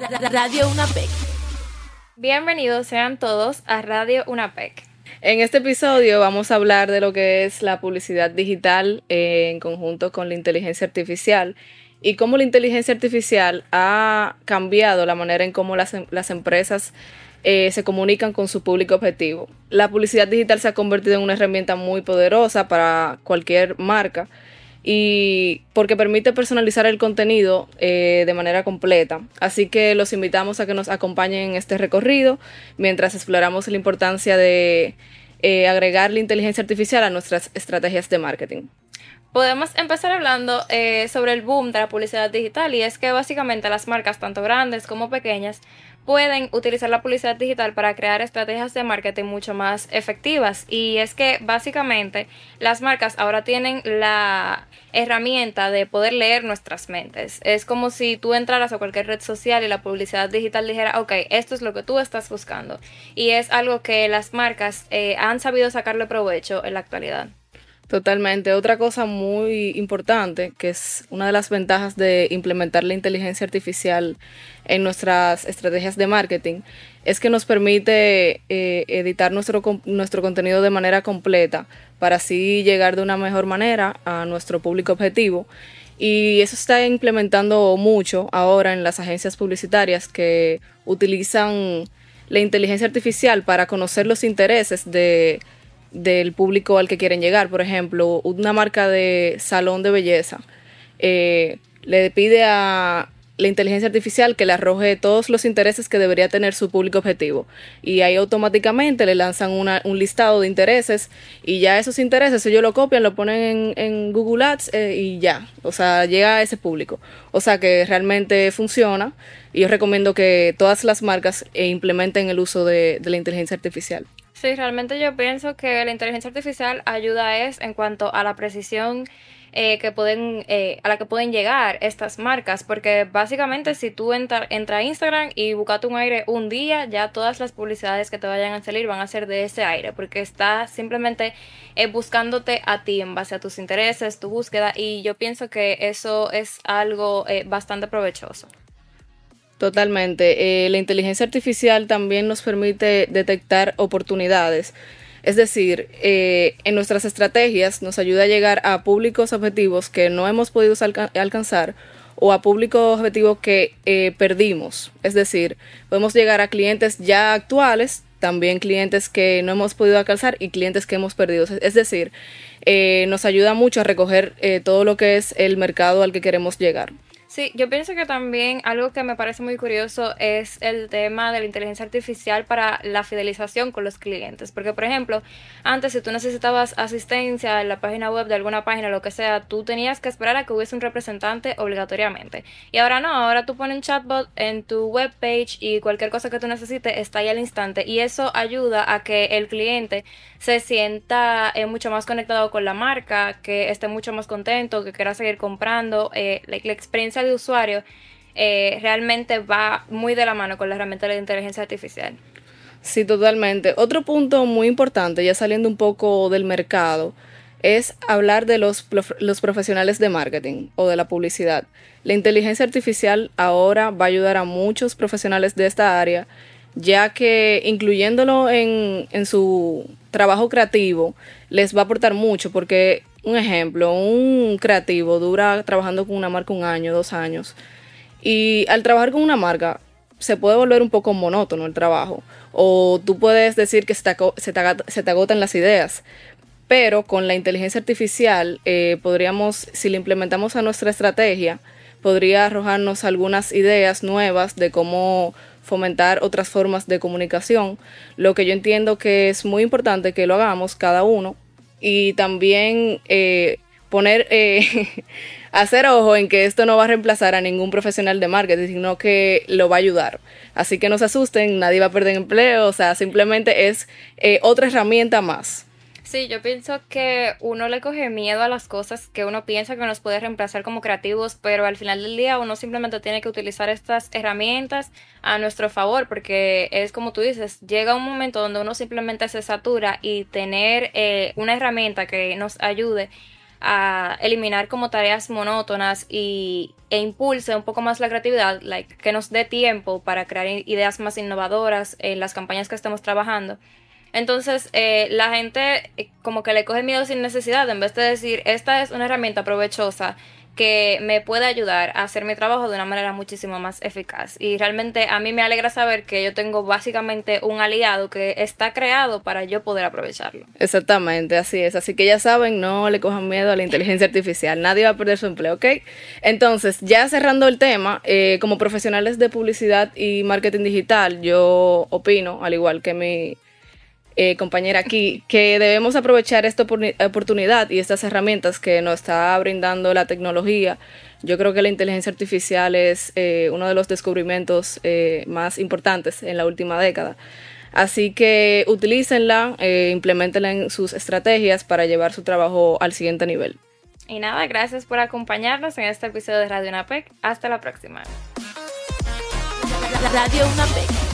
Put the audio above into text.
Radio UNAPEC. Bienvenidos sean todos a Radio UNAPEC. En este episodio vamos a hablar de lo que es la publicidad digital en conjunto con la inteligencia artificial y cómo la inteligencia artificial ha cambiado la manera en cómo las, las empresas eh, se comunican con su público objetivo. La publicidad digital se ha convertido en una herramienta muy poderosa para cualquier marca y porque permite personalizar el contenido eh, de manera completa. Así que los invitamos a que nos acompañen en este recorrido mientras exploramos la importancia de eh, agregar la inteligencia artificial a nuestras estrategias de marketing. Podemos empezar hablando eh, sobre el boom de la publicidad digital y es que básicamente las marcas, tanto grandes como pequeñas, pueden utilizar la publicidad digital para crear estrategias de marketing mucho más efectivas. Y es que básicamente las marcas ahora tienen la herramienta de poder leer nuestras mentes. Es como si tú entraras a cualquier red social y la publicidad digital dijera, ok, esto es lo que tú estás buscando. Y es algo que las marcas eh, han sabido sacarle provecho en la actualidad. Totalmente. Otra cosa muy importante, que es una de las ventajas de implementar la inteligencia artificial en nuestras estrategias de marketing, es que nos permite eh, editar nuestro, nuestro contenido de manera completa para así llegar de una mejor manera a nuestro público objetivo. Y eso está implementando mucho ahora en las agencias publicitarias que utilizan la inteligencia artificial para conocer los intereses de del público al que quieren llegar. Por ejemplo, una marca de salón de belleza eh, le pide a la inteligencia artificial que le arroje todos los intereses que debería tener su público objetivo. Y ahí automáticamente le lanzan un listado de intereses y ya esos intereses ellos lo copian, lo ponen en, Google Ads eh, y ya. O sea, llega a ese público. O sea que realmente funciona y yo recomiendo que todas las marcas eh, implementen el uso de la inteligencia artificial. Sí, realmente yo pienso que la inteligencia artificial ayuda es en cuanto a la precisión eh, que pueden, eh, a la que pueden llegar estas marcas, porque básicamente si tú entras entra a Instagram y buscas un aire un día, ya todas las publicidades que te vayan a salir van a ser de ese aire, porque está simplemente eh, buscándote a ti en base a tus intereses, tu búsqueda, y yo pienso que eso es algo bastante provechoso. Totalmente. Eh, la inteligencia artificial también nos permite detectar oportunidades. Es decir, eh, en nuestras estrategias nos ayuda a llegar a públicos objetivos que no hemos podido alcanzar o a públicos objetivos que eh, perdimos. Es decir, podemos llegar a clientes ya actuales, también clientes que no hemos podido alcanzar y clientes que hemos perdido. Es decir, nos ayuda mucho a recoger todo lo que es el mercado al que queremos llegar. Sí, yo pienso que también algo que me parece muy curioso es el tema de la inteligencia artificial para la fidelización con los clientes. Porque, por ejemplo, antes si tú necesitabas asistencia en la página web de alguna página, lo que sea, tú tenías que esperar a que hubiese un representante obligatoriamente. Y ahora no, ahora tú pones un chatbot en tu web page y cualquier cosa que tú necesites está ahí al instante. Y eso ayuda a que el cliente se sienta eh, mucho más conectado con la marca, que esté mucho más contento, que quiera seguir comprando. Eh, la experiencia de usuario eh, realmente va muy de la mano con la herramienta de la inteligencia artificial. Sí, totalmente. Otro punto muy importante, ya saliendo un poco del mercado, es hablar de los, los profesionales de marketing o de la publicidad. La inteligencia artificial ahora va a ayudar a muchos profesionales de esta área, ya que incluyéndolo en, en su trabajo creativo les va a aportar mucho porque un ejemplo, un creativo dura trabajando con una marca un año, dos años. Y al trabajar con una marca, se puede volver un poco monótono el trabajo. O tú puedes decir que se te, agotan las ideas. Pero con la inteligencia artificial, eh, podríamos, si la implementamos a nuestra estrategia, podría arrojarnos algunas ideas nuevas de cómo fomentar otras formas de comunicación. Lo que yo entiendo que es muy importante que lo hagamos cada uno y también eh, poner, eh, hacer ojo en que esto no va a reemplazar a ningún profesional de marketing, sino que lo va a ayudar. Así que no se asusten, nadie va a perder empleo, o sea, simplemente es eh, otra herramienta más. Sí, yo pienso que uno le coge miedo a las cosas que uno piensa que nos puede reemplazar como creativos, pero al final del día uno simplemente tiene que utilizar estas herramientas a nuestro favor, porque es como tú dices, llega un momento donde uno simplemente se satura y tener eh, una herramienta que nos ayude a eliminar como tareas monótonas y, e impulse un poco más la creatividad, like, que nos dé tiempo para crear ideas más innovadoras en las campañas que estamos trabajando. Entonces, eh, la gente eh, como que le coge miedo sin necesidad, en vez de decir, esta es una herramienta provechosa que me puede ayudar a hacer mi trabajo de una manera muchísimo más eficaz. Y realmente a mí me alegra saber que yo tengo básicamente un aliado que está creado para yo poder aprovecharlo. Exactamente, así es. Así que ya saben, no le cojan miedo a la inteligencia artificial. Nadie va a perder su empleo, ¿ok? Entonces, ya cerrando el tema, eh, como profesionales de publicidad y marketing digital, yo opino, al igual que mi eh, compañera aquí, que debemos aprovechar esta oportunidad y estas herramientas que nos está brindando la tecnología. Yo creo que la inteligencia artificial es eh, uno de los descubrimientos eh, más importantes en la última década. Así que utilícenla, implementenla en sus estrategias para llevar su trabajo al siguiente nivel. Y nada, gracias por acompañarnos en este episodio de Radio UNAPEC. Hasta la próxima. Radio UNAPEC